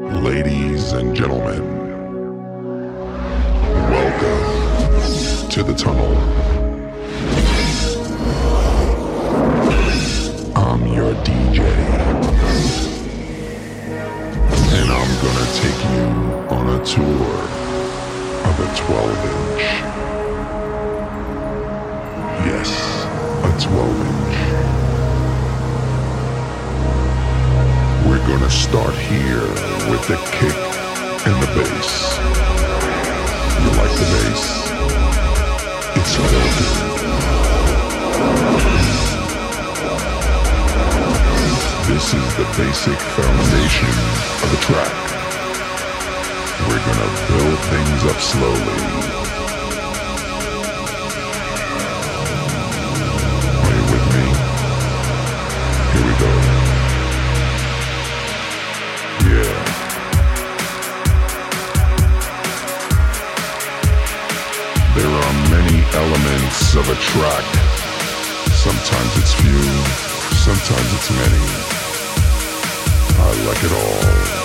Ladies and gentlemen, welcome to the tunnel. I'm your DJ. And I'm gonna take you on a tour of a 12 inch. Yes, a 12 inch. Gonna start here with the kick and the bass. You like the bass? It's filthy. This is the basic foundation of a track. We're gonna build things up slowly. Of a track. Sometimes it's few, sometimes it's many. I like it all.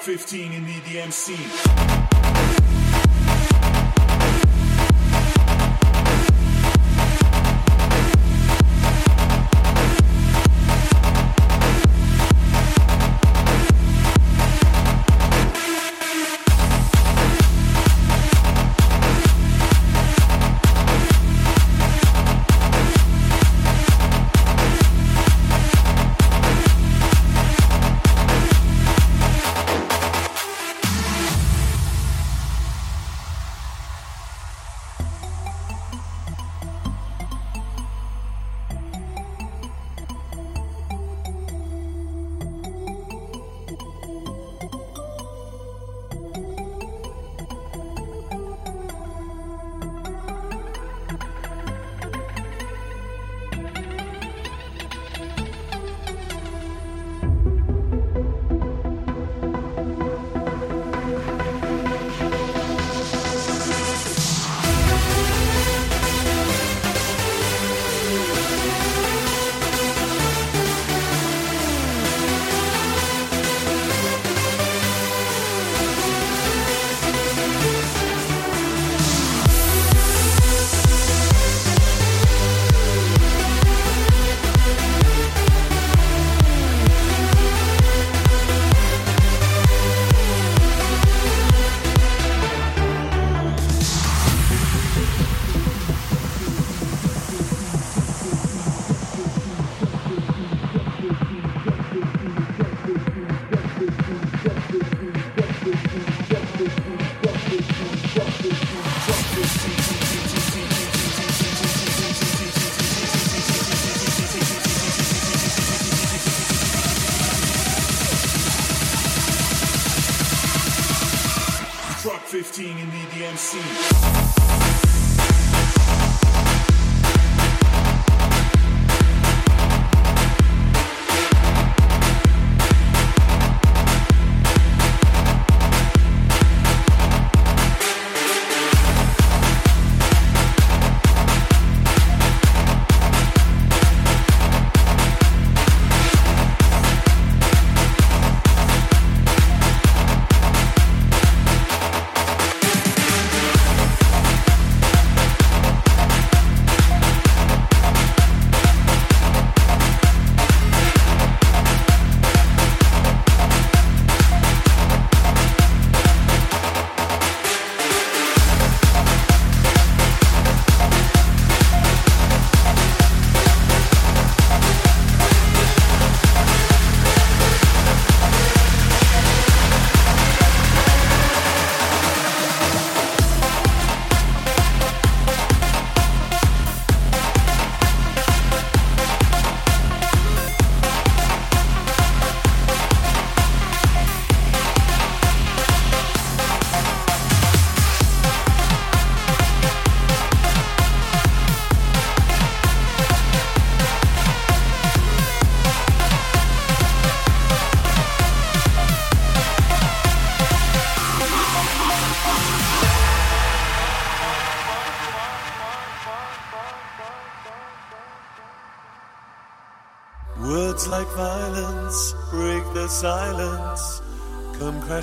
15 in the EDM scene. 15 in the EDM